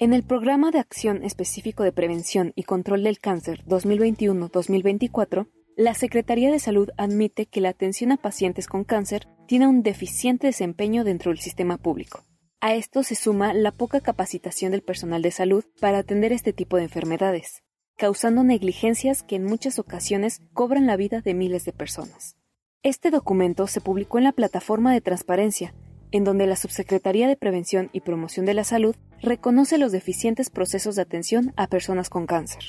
En el Programa de Acción Específico de Prevención y Control del Cáncer 2021-2024, la Secretaría de Salud admite que la atención a pacientes con cáncer tiene un deficiente desempeño dentro del sistema público. A esto se suma la poca capacitación del personal de salud para atender este tipo de enfermedades, causando negligencias que en muchas ocasiones cobran la vida de miles de personas. Este documento se publicó en la plataforma de transparencia en donde la Subsecretaría de Prevención y Promoción de la Salud reconoce los deficientes procesos de atención a personas con cáncer.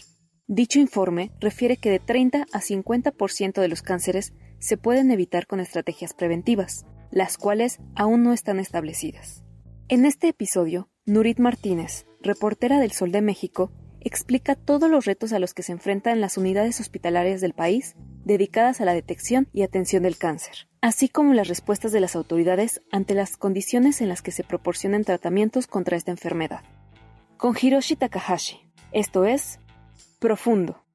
Dicho informe refiere que de 30 a 50% de los cánceres se pueden evitar con estrategias preventivas, las cuales aún no están establecidas. En este episodio, Nurit Martínez, reportera del Sol de México, explica todos los retos a los que se enfrentan las unidades hospitalarias del país dedicadas a la detección y atención del cáncer así como las respuestas de las autoridades ante las condiciones en las que se proporcionan tratamientos contra esta enfermedad. Con Hiroshi Takahashi, esto es Profundo.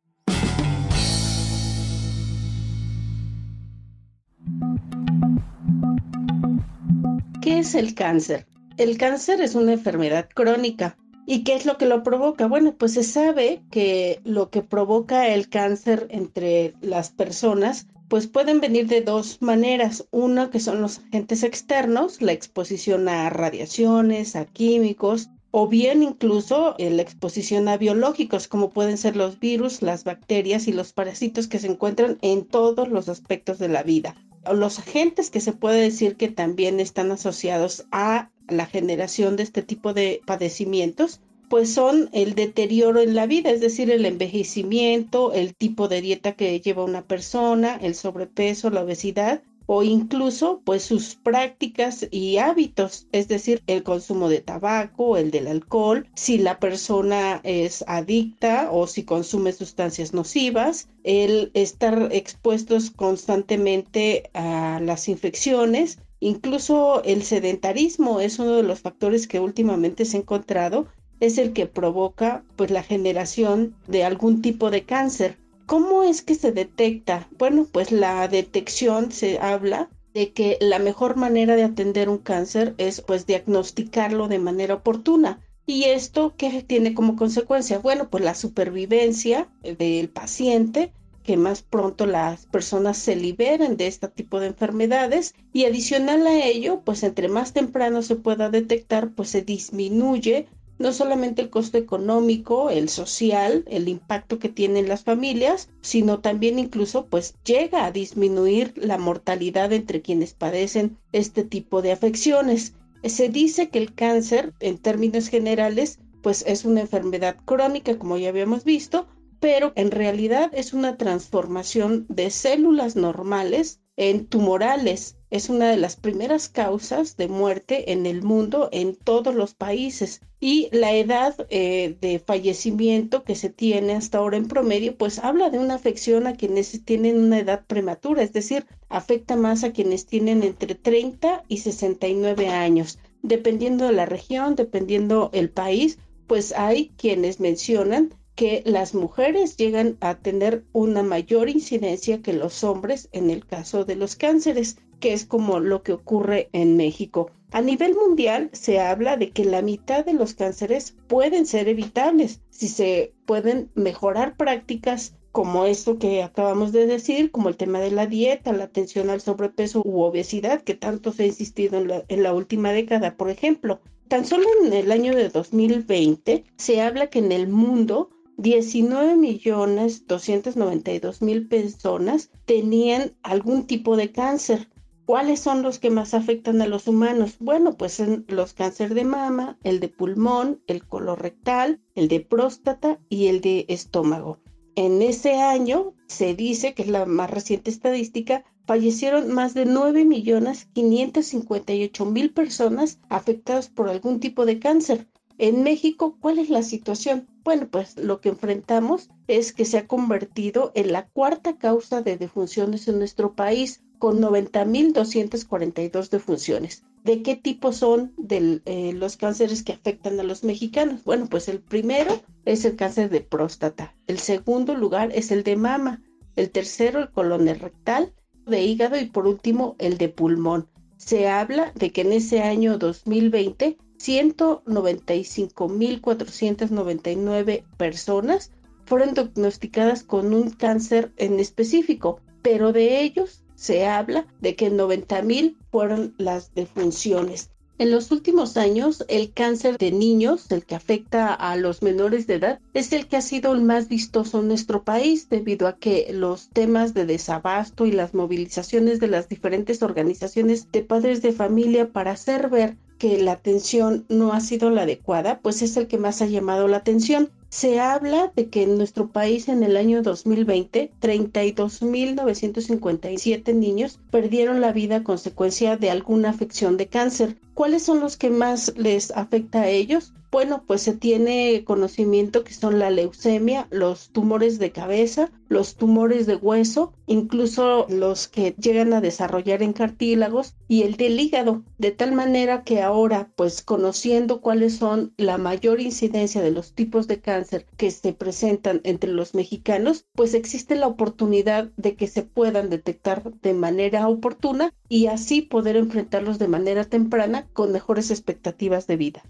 ¿Qué es el cáncer? El cáncer es una enfermedad crónica. ¿Y qué es lo que lo provoca? Bueno, pues se sabe que lo que provoca el cáncer entre las personas pues pueden venir de dos maneras. Una que son los agentes externos, la exposición a radiaciones, a químicos, o bien incluso eh, la exposición a biológicos, como pueden ser los virus, las bacterias y los parásitos que se encuentran en todos los aspectos de la vida. Los agentes que se puede decir que también están asociados a la generación de este tipo de padecimientos pues son el deterioro en la vida, es decir, el envejecimiento, el tipo de dieta que lleva una persona, el sobrepeso, la obesidad o incluso pues sus prácticas y hábitos, es decir, el consumo de tabaco, el del alcohol, si la persona es adicta o si consume sustancias nocivas, el estar expuestos constantemente a las infecciones, incluso el sedentarismo es uno de los factores que últimamente se ha encontrado es el que provoca pues la generación de algún tipo de cáncer. ¿Cómo es que se detecta? Bueno, pues la detección se habla de que la mejor manera de atender un cáncer es pues diagnosticarlo de manera oportuna. ¿Y esto qué tiene como consecuencia? Bueno, pues la supervivencia del paciente, que más pronto las personas se liberen de este tipo de enfermedades y adicional a ello, pues entre más temprano se pueda detectar, pues se disminuye no solamente el costo económico, el social, el impacto que tienen las familias, sino también incluso pues llega a disminuir la mortalidad entre quienes padecen este tipo de afecciones. Se dice que el cáncer, en términos generales, pues es una enfermedad crónica, como ya habíamos visto, pero en realidad es una transformación de células normales en tumorales es una de las primeras causas de muerte en el mundo en todos los países y la edad eh, de fallecimiento que se tiene hasta ahora en promedio pues habla de una afección a quienes tienen una edad prematura, es decir, afecta más a quienes tienen entre 30 y 69 años. Dependiendo de la región, dependiendo el país, pues hay quienes mencionan que las mujeres llegan a tener una mayor incidencia que los hombres en el caso de los cánceres que es como lo que ocurre en México. A nivel mundial se habla de que la mitad de los cánceres pueden ser evitables si se pueden mejorar prácticas como esto que acabamos de decir, como el tema de la dieta, la atención al sobrepeso u obesidad, que tanto se ha insistido en la, en la última década, por ejemplo. Tan solo en el año de 2020 se habla que en el mundo 19 millones 292 mil personas tenían algún tipo de cáncer. ¿Cuáles son los que más afectan a los humanos? Bueno, pues son los cáncer de mama, el de pulmón, el colorectal, el de próstata y el de estómago. En ese año se dice que es la más reciente estadística, fallecieron más de 9.558.000 personas afectadas por algún tipo de cáncer. En México, ¿cuál es la situación? Bueno, pues lo que enfrentamos es que se ha convertido en la cuarta causa de defunciones en nuestro país, con 90.242 defunciones. ¿De qué tipo son eh, los cánceres que afectan a los mexicanos? Bueno, pues el primero es el cáncer de próstata, el segundo lugar es el de mama, el tercero el colon rectal, de hígado y por último el de pulmón. Se habla de que en ese año 2020 195.499 personas fueron diagnosticadas con un cáncer en específico, pero de ellos se habla de que 90.000 fueron las defunciones. En los últimos años, el cáncer de niños, el que afecta a los menores de edad, es el que ha sido el más vistoso en nuestro país debido a que los temas de desabasto y las movilizaciones de las diferentes organizaciones de padres de familia para hacer ver que la atención no ha sido la adecuada, pues es el que más ha llamado la atención. Se habla de que en nuestro país en el año 2020, 32.957 niños perdieron la vida a consecuencia de alguna afección de cáncer. ¿Cuáles son los que más les afecta a ellos? Bueno, pues se tiene conocimiento que son la leucemia, los tumores de cabeza, los tumores de hueso, incluso los que llegan a desarrollar en cartílagos y el del hígado, de tal manera que ahora, pues conociendo cuáles son la mayor incidencia de los tipos de cáncer que se presentan entre los mexicanos, pues existe la oportunidad de que se puedan detectar de manera oportuna y así poder enfrentarlos de manera temprana con mejores expectativas de vida.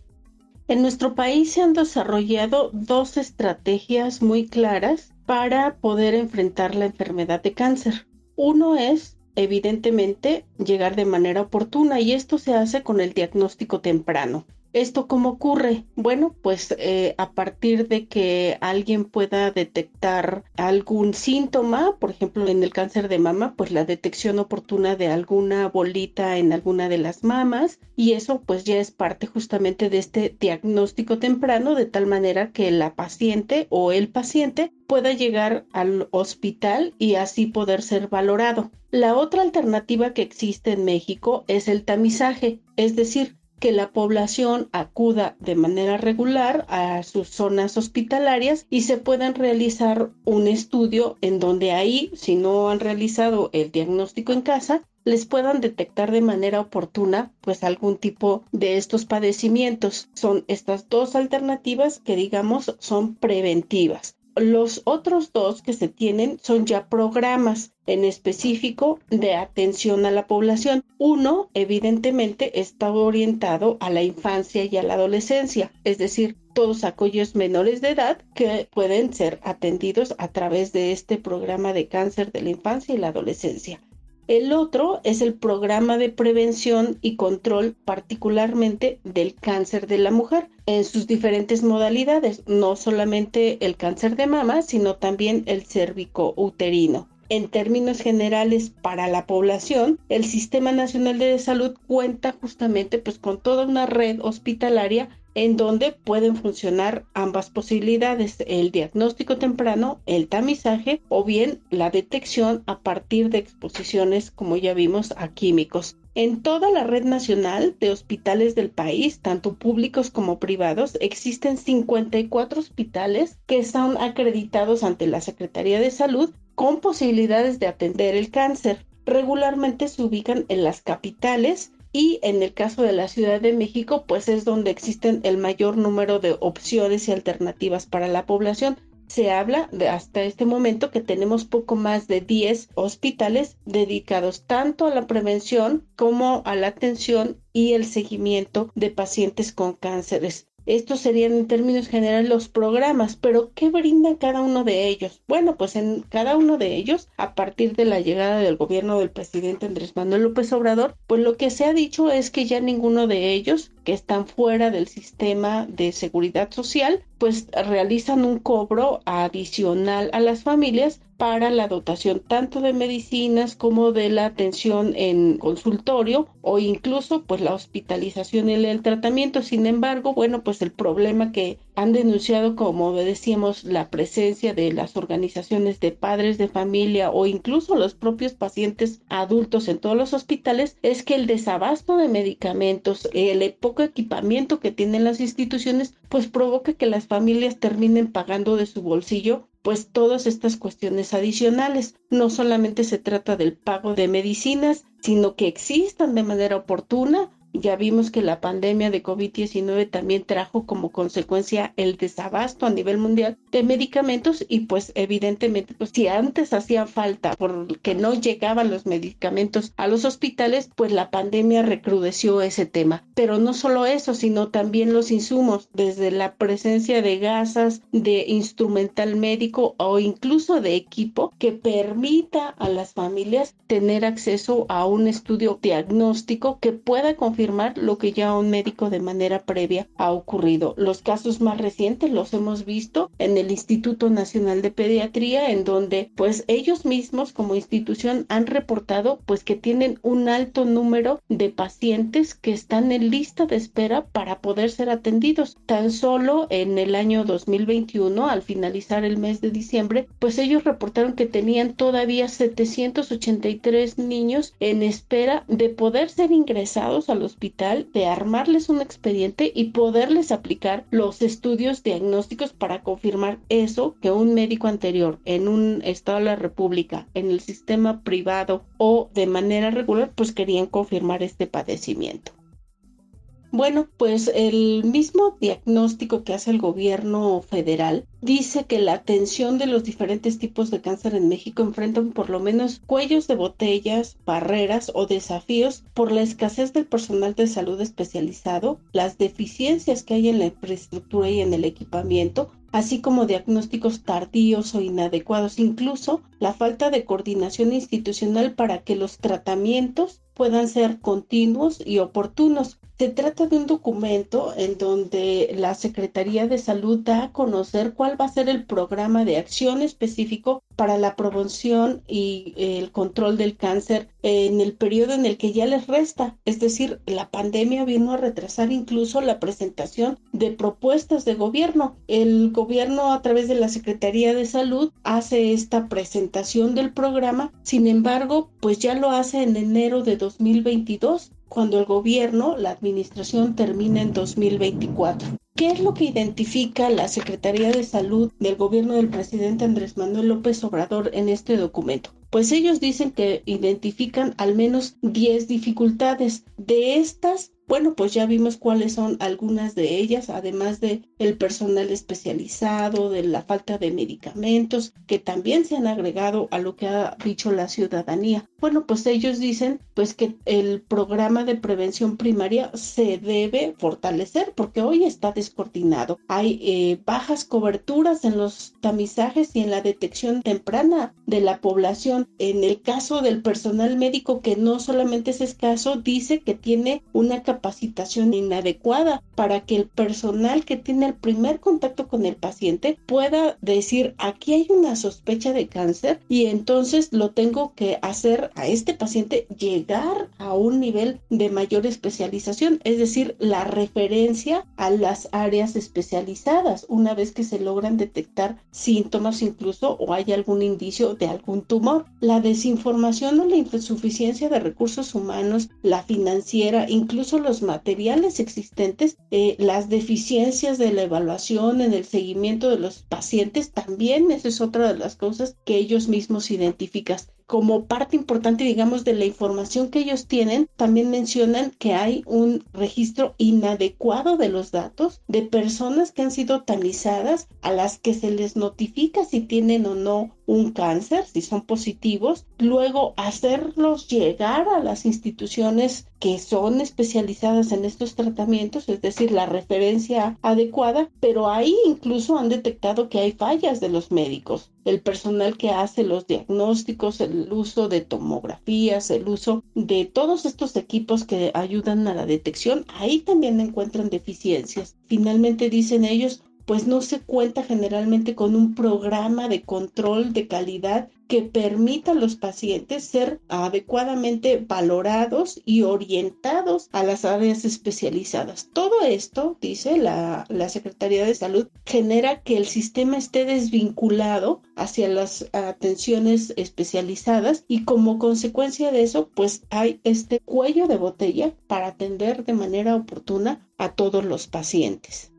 En nuestro país se han desarrollado dos estrategias muy claras para poder enfrentar la enfermedad de cáncer. Uno es, evidentemente, llegar de manera oportuna y esto se hace con el diagnóstico temprano. ¿Esto cómo ocurre? Bueno, pues eh, a partir de que alguien pueda detectar algún síntoma, por ejemplo en el cáncer de mama, pues la detección oportuna de alguna bolita en alguna de las mamas y eso pues ya es parte justamente de este diagnóstico temprano de tal manera que la paciente o el paciente pueda llegar al hospital y así poder ser valorado. La otra alternativa que existe en México es el tamizaje, es decir, que la población acuda de manera regular a sus zonas hospitalarias y se puedan realizar un estudio en donde ahí, si no han realizado el diagnóstico en casa, les puedan detectar de manera oportuna pues algún tipo de estos padecimientos. Son estas dos alternativas que digamos son preventivas. Los otros dos que se tienen son ya programas en específico de atención a la población. Uno, evidentemente, está orientado a la infancia y a la adolescencia, es decir, todos aquellos menores de edad que pueden ser atendidos a través de este programa de cáncer de la infancia y la adolescencia. El otro es el programa de prevención y control particularmente del cáncer de la mujer en sus diferentes modalidades, no solamente el cáncer de mama, sino también el cérvico uterino. En términos generales, para la población, el Sistema Nacional de Salud cuenta justamente pues con toda una red hospitalaria en donde pueden funcionar ambas posibilidades, el diagnóstico temprano, el tamizaje o bien la detección a partir de exposiciones, como ya vimos, a químicos. En toda la red nacional de hospitales del país, tanto públicos como privados, existen 54 hospitales que son acreditados ante la Secretaría de Salud con posibilidades de atender el cáncer. Regularmente se ubican en las capitales y en el caso de la Ciudad de México, pues es donde existen el mayor número de opciones y alternativas para la población. Se habla de hasta este momento que tenemos poco más de 10 hospitales dedicados tanto a la prevención como a la atención y el seguimiento de pacientes con cánceres. Estos serían en términos generales los programas, pero ¿qué brinda cada uno de ellos? Bueno, pues en cada uno de ellos, a partir de la llegada del gobierno del presidente Andrés Manuel López Obrador, pues lo que se ha dicho es que ya ninguno de ellos que están fuera del sistema de seguridad social, pues realizan un cobro adicional a las familias para la dotación tanto de medicinas como de la atención en consultorio o incluso pues la hospitalización y el tratamiento. Sin embargo, bueno, pues el problema que han denunciado, como decíamos, la presencia de las organizaciones de padres de familia o incluso los propios pacientes adultos en todos los hospitales, es que el desabasto de medicamentos, el poco equipamiento que tienen las instituciones, pues provoca que las familias terminen pagando de su bolsillo pues todas estas cuestiones adicionales. No solamente se trata del pago de medicinas, sino que existan de manera oportuna ya vimos que la pandemia de COVID-19 también trajo como consecuencia el desabasto a nivel mundial de medicamentos y pues evidentemente pues si antes hacían falta porque no llegaban los medicamentos a los hospitales, pues la pandemia recrudeció ese tema. Pero no solo eso, sino también los insumos, desde la presencia de gasas, de instrumental médico o incluso de equipo que permita a las familias tener acceso a un estudio diagnóstico que pueda confirmar lo que ya un médico de manera previa ha ocurrido. Los casos más recientes los hemos visto en el Instituto Nacional de Pediatría, en donde pues ellos mismos como institución han reportado pues que tienen un alto número de pacientes que están en lista de espera para poder ser atendidos. Tan solo en el año 2021, al finalizar el mes de diciembre, pues ellos reportaron que tenían todavía 783 niños en espera de poder ser ingresados a los hospital de armarles un expediente y poderles aplicar los estudios diagnósticos para confirmar eso que un médico anterior en un estado de la República, en el sistema privado o de manera regular, pues querían confirmar este padecimiento. Bueno, pues el mismo diagnóstico que hace el gobierno federal dice que la atención de los diferentes tipos de cáncer en México enfrentan por lo menos cuellos de botellas, barreras o desafíos por la escasez del personal de salud especializado, las deficiencias que hay en la infraestructura y en el equipamiento, así como diagnósticos tardíos o inadecuados, incluso la falta de coordinación institucional para que los tratamientos puedan ser continuos y oportunos. Se trata de un documento en donde la Secretaría de Salud da a conocer cuál va a ser el programa de acción específico para la prevención y el control del cáncer en el periodo en el que ya les resta. Es decir, la pandemia vino a retrasar incluso la presentación de propuestas de gobierno. El gobierno a través de la Secretaría de Salud hace esta presentación del programa, sin embargo, pues ya lo hace en enero de 2022 cuando el gobierno, la administración termina en 2024. ¿Qué es lo que identifica la Secretaría de Salud del gobierno del presidente Andrés Manuel López Obrador en este documento? Pues ellos dicen que identifican al menos 10 dificultades. De estas, bueno, pues ya vimos cuáles son algunas de ellas, además de el personal especializado, de la falta de medicamentos, que también se han agregado a lo que ha dicho la ciudadanía. Bueno, pues ellos dicen pues que el programa de prevención primaria se debe fortalecer porque hoy está descoordinado. Hay eh, bajas coberturas en los tamizajes y en la detección temprana de la población. En el caso del personal médico que no solamente es escaso, dice que tiene una capacidad capacitación inadecuada para que el personal que tiene el primer contacto con el paciente pueda decir aquí hay una sospecha de cáncer y entonces lo tengo que hacer a este paciente llegar a un nivel de mayor especialización, es decir, la referencia a las áreas especializadas una vez que se logran detectar síntomas incluso o hay algún indicio de algún tumor. La desinformación o la insuficiencia de recursos humanos, la financiera, incluso los materiales existentes, eh, las deficiencias de la evaluación en el seguimiento de los pacientes, también esa es otra de las cosas que ellos mismos identifican como parte importante, digamos, de la información que ellos tienen, también mencionan que hay un registro inadecuado de los datos de personas que han sido tamizadas, a las que se les notifica si tienen o no un cáncer, si son positivos, luego hacerlos llegar a las instituciones que son especializadas en estos tratamientos, es decir, la referencia adecuada, pero ahí incluso han detectado que hay fallas de los médicos el personal que hace los diagnósticos, el uso de tomografías, el uso de todos estos equipos que ayudan a la detección, ahí también encuentran deficiencias. Finalmente dicen ellos, pues no se cuenta generalmente con un programa de control de calidad que permita a los pacientes ser adecuadamente valorados y orientados a las áreas especializadas. Todo esto, dice la, la Secretaría de Salud, genera que el sistema esté desvinculado hacia las atenciones especializadas y como consecuencia de eso, pues hay este cuello de botella para atender de manera oportuna a todos los pacientes.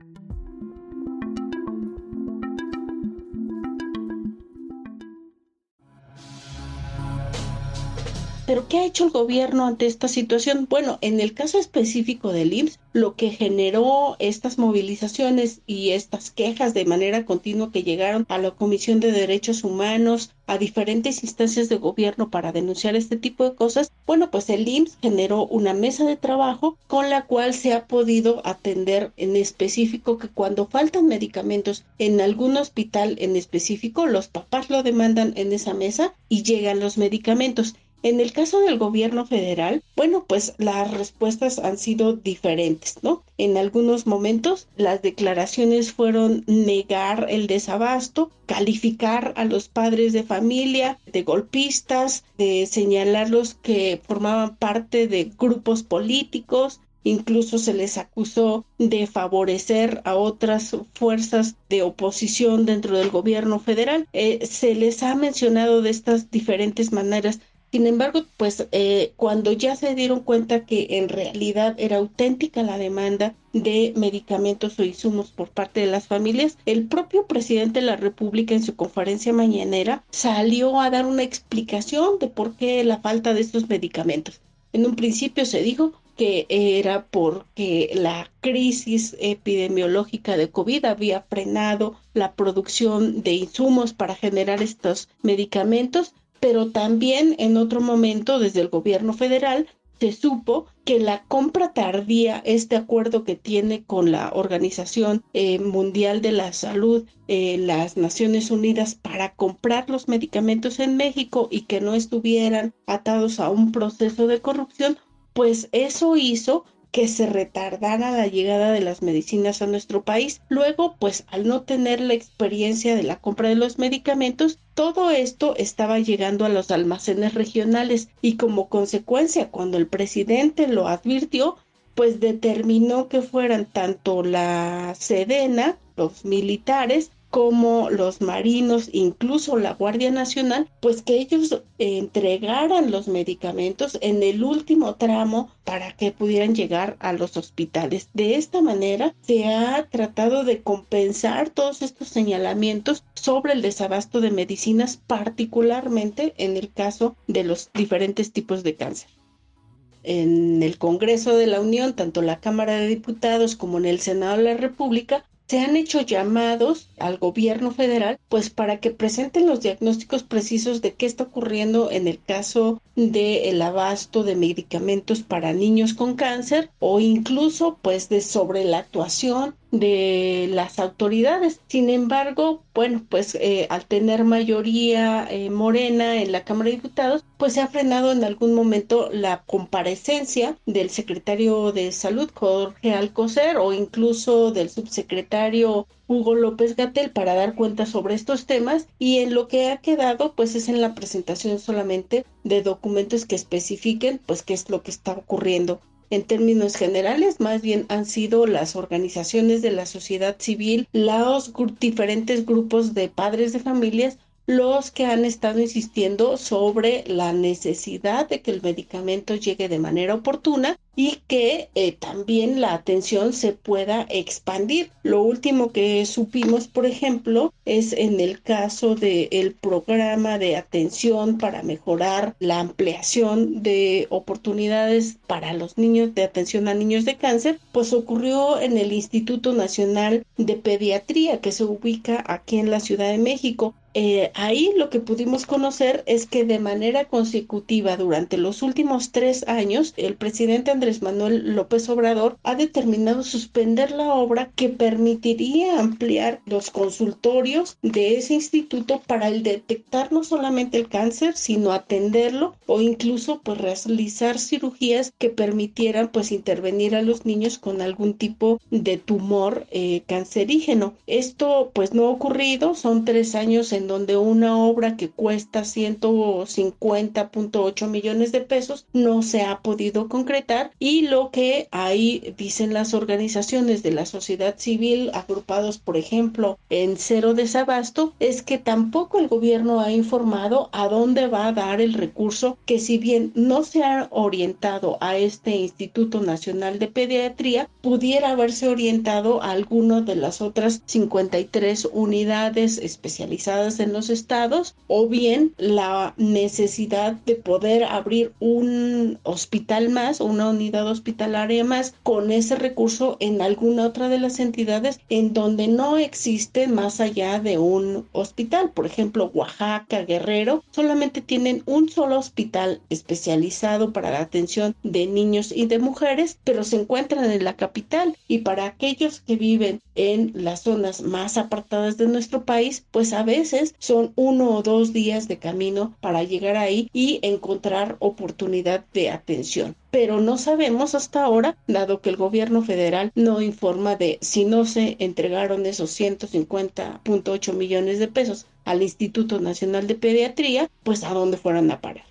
Pero ¿qué ha hecho el gobierno ante esta situación? Bueno, en el caso específico del IMSS, lo que generó estas movilizaciones y estas quejas de manera continua que llegaron a la Comisión de Derechos Humanos, a diferentes instancias de gobierno para denunciar este tipo de cosas, bueno, pues el IMSS generó una mesa de trabajo con la cual se ha podido atender en específico que cuando faltan medicamentos en algún hospital en específico, los papás lo demandan en esa mesa y llegan los medicamentos. En el caso del gobierno federal, bueno, pues las respuestas han sido diferentes, ¿no? En algunos momentos las declaraciones fueron negar el desabasto, calificar a los padres de familia de golpistas, de señalarlos que formaban parte de grupos políticos, Incluso se les acusó de favorecer a otras fuerzas de oposición dentro del gobierno federal. Eh, se les ha mencionado de estas diferentes maneras sin embargo, pues eh, cuando ya se dieron cuenta que en realidad era auténtica la demanda de medicamentos o insumos por parte de las familias, el propio presidente de la República en su conferencia mañanera salió a dar una explicación de por qué la falta de estos medicamentos. En un principio se dijo que era porque la crisis epidemiológica de COVID había frenado la producción de insumos para generar estos medicamentos, pero también en otro momento desde el gobierno federal se supo que la compra tardía, este acuerdo que tiene con la Organización eh, Mundial de la Salud, eh, las Naciones Unidas, para comprar los medicamentos en México y que no estuvieran atados a un proceso de corrupción, pues eso hizo que se retardara la llegada de las medicinas a nuestro país. Luego, pues al no tener la experiencia de la compra de los medicamentos, todo esto estaba llegando a los almacenes regionales y como consecuencia, cuando el presidente lo advirtió, pues determinó que fueran tanto la Sedena, los militares, como los marinos, incluso la Guardia Nacional, pues que ellos entregaran los medicamentos en el último tramo para que pudieran llegar a los hospitales. De esta manera se ha tratado de compensar todos estos señalamientos sobre el desabasto de medicinas, particularmente en el caso de los diferentes tipos de cáncer en el Congreso de la Unión, tanto la Cámara de Diputados como en el Senado de la República, se han hecho llamados al gobierno federal pues para que presenten los diagnósticos precisos de qué está ocurriendo en el caso del abasto de medicamentos para niños con cáncer o incluso pues de sobre la actuación de las autoridades. Sin embargo, bueno, pues eh, al tener mayoría eh, morena en la Cámara de Diputados, pues se ha frenado en algún momento la comparecencia del secretario de Salud, Jorge Alcocer, o incluso del subsecretario Hugo López Gatel para dar cuenta sobre estos temas y en lo que ha quedado pues es en la presentación solamente de documentos que especifiquen pues qué es lo que está ocurriendo en términos generales, más bien han sido las organizaciones de la sociedad civil, los diferentes grupos de padres de familias los que han estado insistiendo sobre la necesidad de que el medicamento llegue de manera oportuna y que eh, también la atención se pueda expandir. Lo último que supimos, por ejemplo, es en el caso del programa de atención para mejorar la ampliación de oportunidades para los niños de atención a niños de cáncer, pues ocurrió en el Instituto Nacional de Pediatría que se ubica aquí en la Ciudad de México. Eh, ahí lo que pudimos conocer es que de manera consecutiva durante los últimos tres años el presidente Andrés Manuel López Obrador ha determinado suspender la obra que permitiría ampliar los consultorios de ese instituto para el detectar no solamente el cáncer, sino atenderlo o incluso pues realizar cirugías que permitieran pues intervenir a los niños con algún tipo de tumor eh, cancerígeno. Esto pues no ha ocurrido, son tres años en donde una obra que cuesta 150.8 millones de pesos no se ha podido concretar y lo que ahí dicen las organizaciones de la sociedad civil agrupados por ejemplo en Cero Desabasto es que tampoco el gobierno ha informado a dónde va a dar el recurso que si bien no se ha orientado a este Instituto Nacional de Pediatría pudiera haberse orientado a alguno de las otras 53 unidades especializadas en los estados o bien la necesidad de poder abrir un hospital más, una unidad hospitalaria más con ese recurso en alguna otra de las entidades en donde no existe más allá de un hospital. Por ejemplo, Oaxaca, Guerrero, solamente tienen un solo hospital especializado para la atención de niños y de mujeres, pero se encuentran en la capital y para aquellos que viven en las zonas más apartadas de nuestro país, pues a veces son uno o dos días de camino para llegar ahí y encontrar oportunidad de atención pero no sabemos hasta ahora, dado que el gobierno federal no informa de si no se entregaron esos 150.8 millones de pesos al Instituto Nacional de Pediatría, pues a dónde fueron a parar.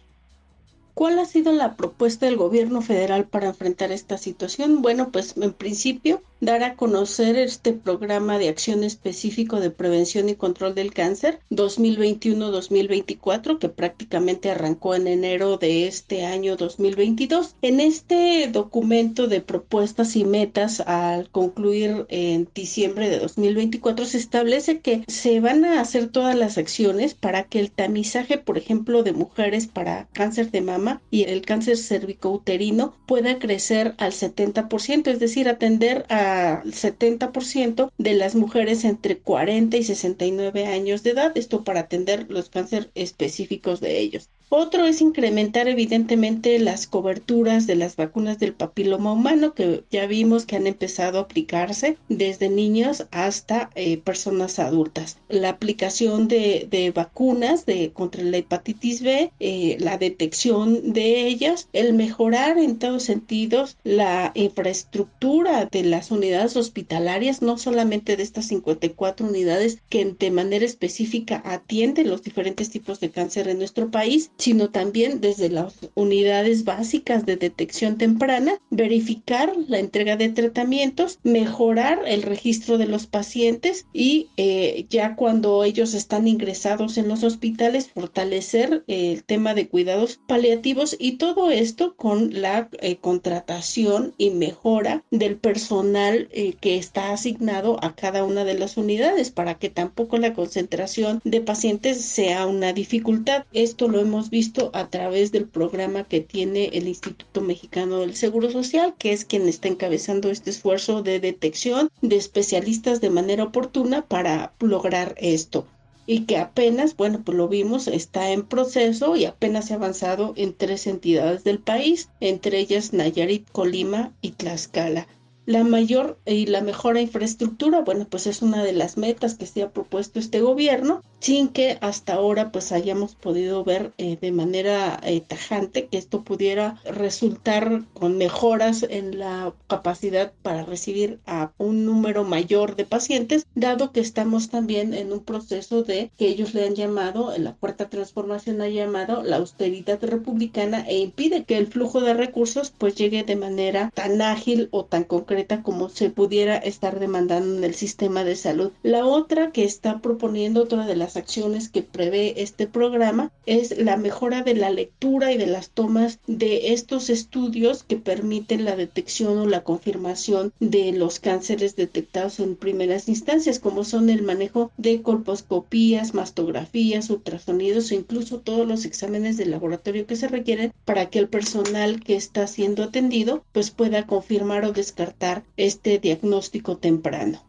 ¿Cuál ha sido la propuesta del gobierno federal para enfrentar esta situación? Bueno, pues en principio dar a conocer este programa de acción específico de prevención y control del cáncer 2021-2024 que prácticamente arrancó en enero de este año 2022. En este documento de propuestas y metas al concluir en diciembre de 2024 se establece que se van a hacer todas las acciones para que el tamizaje, por ejemplo, de mujeres para cáncer de mama y el cáncer cervicouterino pueda crecer al 70%, es decir, atender a 70% de las mujeres entre 40 y 69 años de edad, esto para atender los cánceres específicos de ellos. Otro es incrementar evidentemente las coberturas de las vacunas del papiloma humano que ya vimos que han empezado a aplicarse desde niños hasta eh, personas adultas. La aplicación de, vacunas de, contra la hepatitis B, eh, la detección de ellas, el mejorar en todos sentidos la infraestructura de las unidades hospitalarias, no solamente de estas 54 unidades que de manera específica atienden los diferentes tipos de cáncer en nuestro país, sino también desde las unidades básicas de detección temprana, verificar la entrega de tratamientos, mejorar el registro de los pacientes y eh, ya cuando ellos están ingresados en los hospitales, fortalecer el tema de cuidados paliativos y todo esto con la eh, contratación y mejora del personal eh, que está asignado a cada una de las unidades para que tampoco la concentración de pacientes sea una dificultad. Esto lo hemos visto a través del programa que tiene el Instituto Mexicano del Seguro Social, que es quien está encabezando este esfuerzo de detección de especialistas de manera oportuna para lograr esto y que apenas, bueno, pues lo vimos, está en proceso y apenas se ha avanzado en tres entidades del país, entre ellas Nayarit, Colima y Tlaxcala. La mayor y la mejor infraestructura, bueno, pues es una de las metas que se ha propuesto este gobierno, sin que hasta ahora pues hayamos podido ver eh, de manera eh, tajante que esto pudiera resultar con mejoras en la capacidad para recibir a un número mayor de pacientes, dado que estamos también en un proceso de que ellos le han llamado, en la cuarta transformación ha llamado la austeridad republicana e impide que el flujo de recursos pues llegue de manera tan ágil o tan concreta como se pudiera estar demandando en el sistema de salud. La otra que está proponiendo, otra de las acciones que prevé este programa, es la mejora de la lectura y de las tomas de estos estudios que permiten la detección o la confirmación de los cánceres detectados en primeras instancias, como son el manejo de colposcopías, mastografías, ultrasonidos o incluso todos los exámenes de laboratorio que se requieren para que el personal que está siendo atendido pues pueda confirmar o descartar este diagnóstico temprano.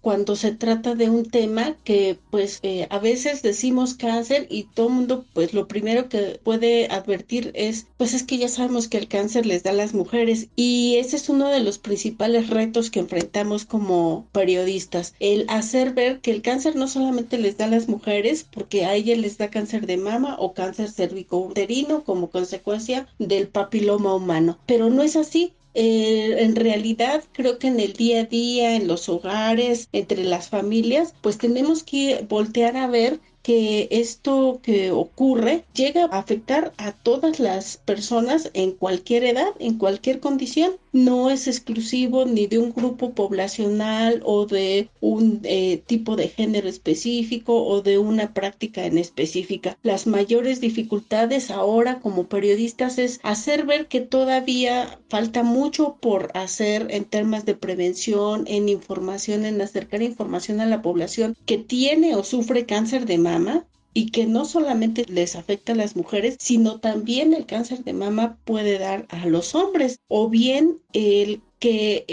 cuando se trata de un tema que pues eh, a veces decimos cáncer y todo el mundo pues lo primero que puede advertir es pues es que ya sabemos que el cáncer les da a las mujeres y ese es uno de los principales retos que enfrentamos como periodistas, el hacer ver que el cáncer no solamente les da a las mujeres porque a ellas les da cáncer de mama o cáncer cervicouterino como consecuencia del papiloma humano, pero no es así eh, en realidad creo que en el día a día, en los hogares, entre las familias, pues tenemos que voltear a ver que esto que ocurre llega a afectar a todas las personas en cualquier edad, en cualquier condición. No es exclusivo ni de un grupo poblacional o de un eh, tipo de género específico o de una práctica en específica. Las mayores dificultades ahora como periodistas es hacer ver que todavía falta mucho por hacer en temas de prevención, en información, en acercar información a la población que tiene o sufre cáncer de mama y que no solamente les afecta a las mujeres, sino también el cáncer de mama puede dar a los hombres o bien el que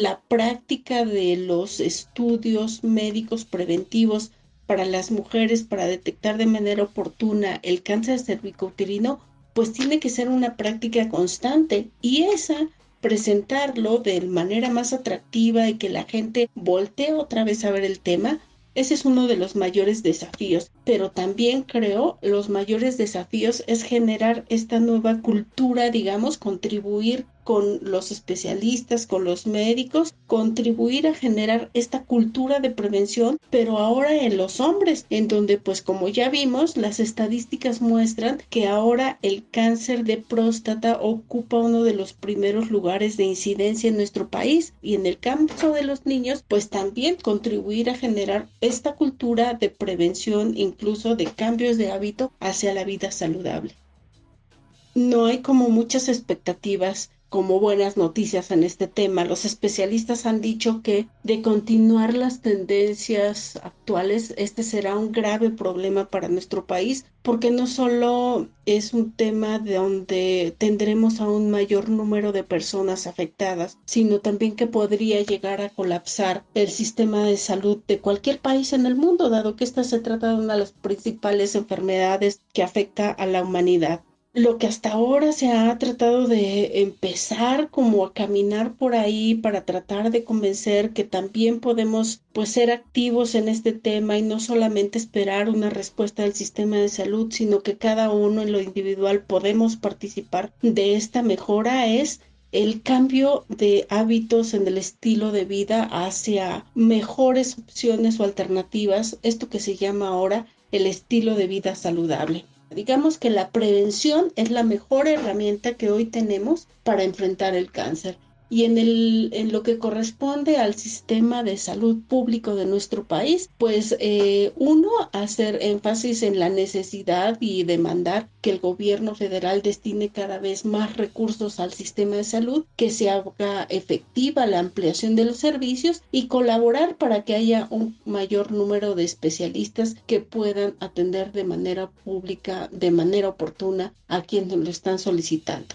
la práctica de los estudios médicos preventivos para las mujeres para detectar de manera oportuna el cáncer cervicouterino, pues tiene que ser una práctica constante y esa presentarlo de manera más atractiva y que la gente voltee otra vez a ver el tema, ese es uno de los mayores desafíos, pero también creo los mayores desafíos es generar esta nueva cultura, digamos, contribuir con los especialistas, con los médicos, contribuir a generar esta cultura de prevención, pero ahora en los hombres, en donde pues como ya vimos, las estadísticas muestran que ahora el cáncer de próstata ocupa uno de los primeros lugares de incidencia en nuestro país. Y en el caso de los niños, pues también contribuir a generar esta cultura de prevención, incluso de cambios de hábito hacia la vida saludable. No hay como muchas expectativas como buenas noticias en este tema. Los especialistas han dicho que de continuar las tendencias actuales, este será un grave problema para nuestro país, porque no solo es un tema de donde tendremos a un mayor número de personas afectadas, sino también que podría llegar a colapsar el sistema de salud de cualquier país en el mundo, dado que esta se trata de una de las principales enfermedades que afecta a la humanidad lo que hasta ahora se ha tratado de empezar como a caminar por ahí para tratar de convencer que también podemos pues ser activos en este tema y no solamente esperar una respuesta del sistema de salud, sino que cada uno en lo individual podemos participar de esta mejora es el cambio de hábitos en el estilo de vida hacia mejores opciones o alternativas, esto que se llama ahora el estilo de vida saludable. Digamos que la prevención es la mejor herramienta que hoy tenemos para enfrentar el cáncer y en, el, en lo que corresponde al sistema de salud público de nuestro país, pues eh, uno, hacer énfasis en la necesidad y demandar que el gobierno federal destine cada vez más recursos al sistema de salud, que se haga efectiva la ampliación de los servicios y colaborar para que haya un mayor número de especialistas que puedan atender de manera pública, de manera oportuna a quienes lo están solicitando.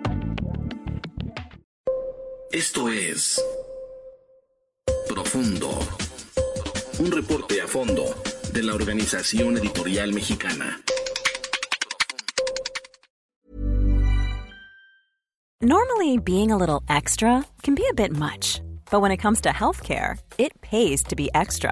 Esto es Profundo. Un reporte a fondo de la Organización Editorial Mexicana. Normally, being a little extra can be a bit much, but when it comes to healthcare, it pays to be extra